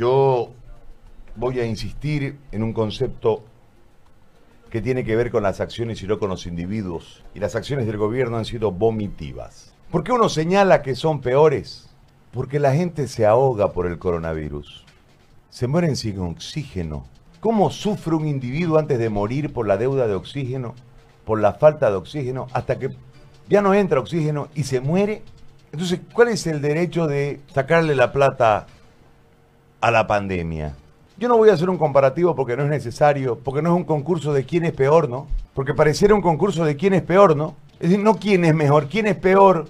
Yo voy a insistir en un concepto que tiene que ver con las acciones y no con los individuos. Y las acciones del gobierno han sido vomitivas. ¿Por qué uno señala que son peores? Porque la gente se ahoga por el coronavirus. Se mueren sin oxígeno. ¿Cómo sufre un individuo antes de morir por la deuda de oxígeno, por la falta de oxígeno, hasta que ya no entra oxígeno y se muere? Entonces, ¿cuál es el derecho de sacarle la plata a la pandemia? Yo no voy a hacer un comparativo porque no es necesario, porque no es un concurso de quién es peor, ¿no? Porque pareciera un concurso de quién es peor, ¿no? Es decir, no quién es mejor, quién es peor,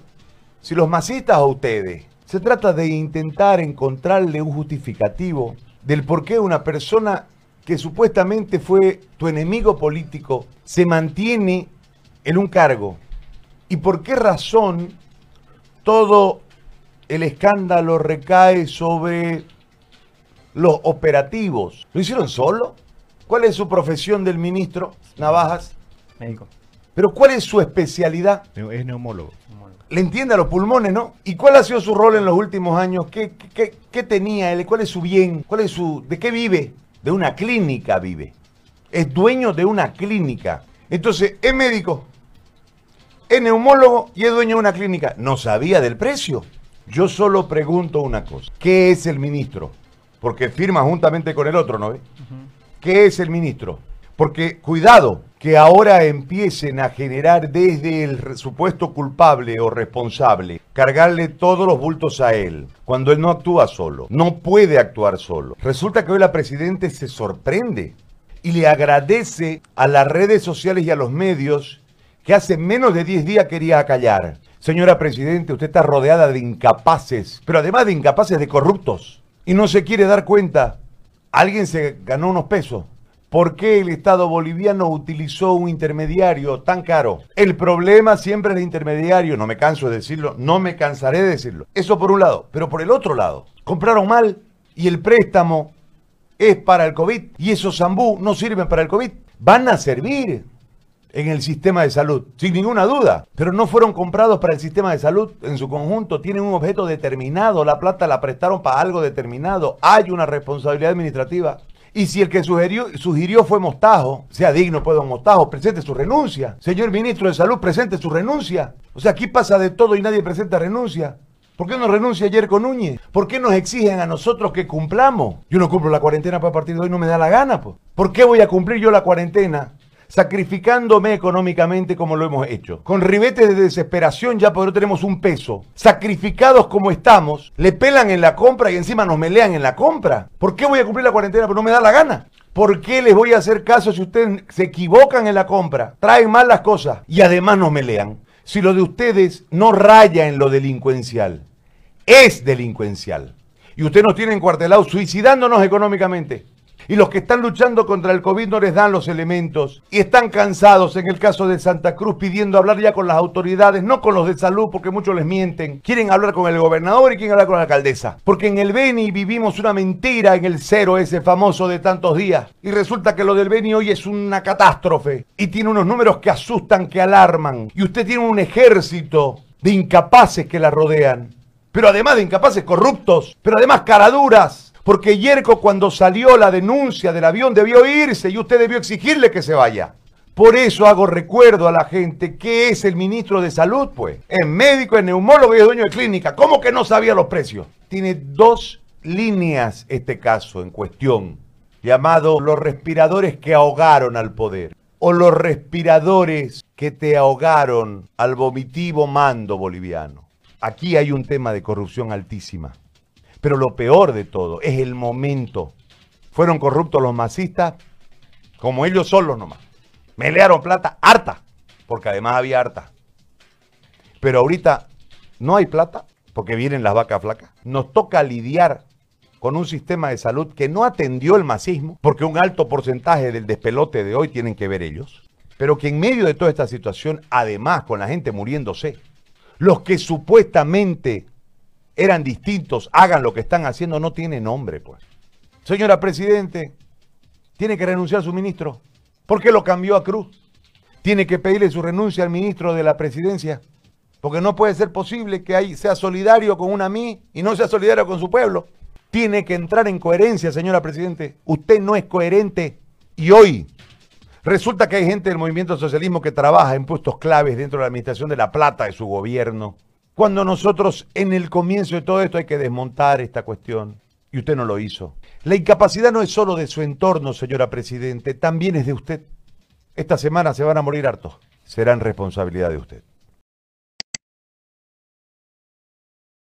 si los masistas o ustedes. Se trata de intentar encontrarle un justificativo del por qué una persona que supuestamente fue tu enemigo político se mantiene en un cargo y por qué razón todo el escándalo recae sobre los operativos. ¿Lo hicieron solo? ¿Cuál es su profesión del ministro Navajas? Médico. Pero ¿cuál es su especialidad? Es neumólogo. Le entiende a los pulmones, ¿no? ¿Y cuál ha sido su rol en los últimos años? ¿Qué, qué, qué tenía él? ¿Cuál es su bien? ¿Cuál es su... ¿De qué vive? De una clínica vive. Es dueño de una clínica. Entonces, es médico, es neumólogo y es dueño de una clínica. No sabía del precio. Yo solo pregunto una cosa. ¿Qué es el ministro? Porque firma juntamente con el otro, ¿no? ¿Qué es el ministro? Porque cuidado, que ahora empiecen a generar desde el supuesto culpable o responsable, cargarle todos los bultos a él, cuando él no actúa solo, no puede actuar solo. Resulta que hoy la Presidente se sorprende y le agradece a las redes sociales y a los medios que hace menos de 10 días quería callar. Señora Presidente, usted está rodeada de incapaces, pero además de incapaces de corruptos, y no se quiere dar cuenta. Alguien se ganó unos pesos ¿Por qué el Estado boliviano utilizó un intermediario tan caro? El problema siempre es el intermediario, no me canso de decirlo, no me cansaré de decirlo. Eso por un lado, pero por el otro lado, compraron mal y el préstamo es para el COVID y esos zambú no sirven para el COVID. Van a servir en el sistema de salud, sin ninguna duda, pero no fueron comprados para el sistema de salud en su conjunto, tienen un objeto determinado, la plata la prestaron para algo determinado, hay una responsabilidad administrativa y si el que sugirió, fue Mostajo, sea digno pues don Mostajo, presente su renuncia. Señor ministro de Salud, presente su renuncia. O sea, aquí pasa de todo y nadie presenta renuncia. ¿Por qué no renuncia ayer con Núñez? ¿Por qué nos exigen a nosotros que cumplamos? Yo no cumplo la cuarentena para partir de hoy, no me da la gana. Pues. ¿Por qué voy a cumplir yo la cuarentena sacrificándome económicamente como lo hemos hecho, con ribetes de desesperación ya porque no tenemos un peso, sacrificados como estamos, le pelan en la compra y encima nos melean en la compra. ¿Por qué voy a cumplir la cuarentena? Porque no me da la gana. ¿Por qué les voy a hacer caso si ustedes se equivocan en la compra, traen mal las cosas y además nos melean? Si lo de ustedes no raya en lo delincuencial, es delincuencial. Y ustedes nos tienen cuartelados suicidándonos económicamente y los que están luchando contra el COVID no les dan los elementos y están cansados en el caso de Santa Cruz pidiendo hablar ya con las autoridades, no con los de salud porque muchos les mienten. Quieren hablar con el gobernador y quieren hablar con la alcaldesa. Porque en el Beni vivimos una mentira en el cero ese famoso de tantos días y resulta que lo del Beni hoy es una catástrofe y tiene unos números que asustan, que alarman y usted tiene un ejército de incapaces que la rodean. Pero además de incapaces corruptos, pero además caraduras porque Yerko cuando salió la denuncia del avión debió irse y usted debió exigirle que se vaya. Por eso hago recuerdo a la gente que es el ministro de salud, pues. Es médico, es neumólogo y es dueño de clínica. ¿Cómo que no sabía los precios? Tiene dos líneas este caso en cuestión, llamado los respiradores que ahogaron al poder o los respiradores que te ahogaron al vomitivo mando boliviano. Aquí hay un tema de corrupción altísima. Pero lo peor de todo es el momento. Fueron corruptos los masistas, como ellos solos nomás. Melearon plata harta, porque además había harta. Pero ahorita no hay plata, porque vienen las vacas flacas. Nos toca lidiar con un sistema de salud que no atendió el masismo, porque un alto porcentaje del despelote de hoy tienen que ver ellos, pero que en medio de toda esta situación, además con la gente muriéndose, los que supuestamente eran distintos, hagan lo que están haciendo, no tiene nombre, pues. Señora Presidente, tiene que renunciar a su ministro. ¿Por qué lo cambió a Cruz? Tiene que pedirle su renuncia al ministro de la Presidencia. Porque no puede ser posible que ahí sea solidario con una mí y no sea solidario con su pueblo. tiene que entrar en coherencia, señora Presidente. Usted no es coherente y hoy resulta que hay gente del movimiento socialismo que trabaja en puestos claves dentro de la administración de la plata de su gobierno. Cuando nosotros en el comienzo de todo esto hay que desmontar esta cuestión y usted no lo hizo. La incapacidad no es solo de su entorno, señora Presidente, también es de usted. Esta semana se van a morir hartos. Serán responsabilidad de usted.